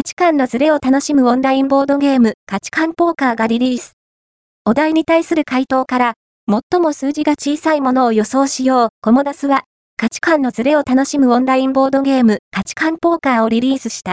価値観のズレを楽しむオンラインボードゲーム価値観ポーカーがリリース。お題に対する回答から、最も数字が小さいものを予想しよう、コモダスは、価値観のズレを楽しむオンラインボードゲーム価値観ポーカーをリリースした。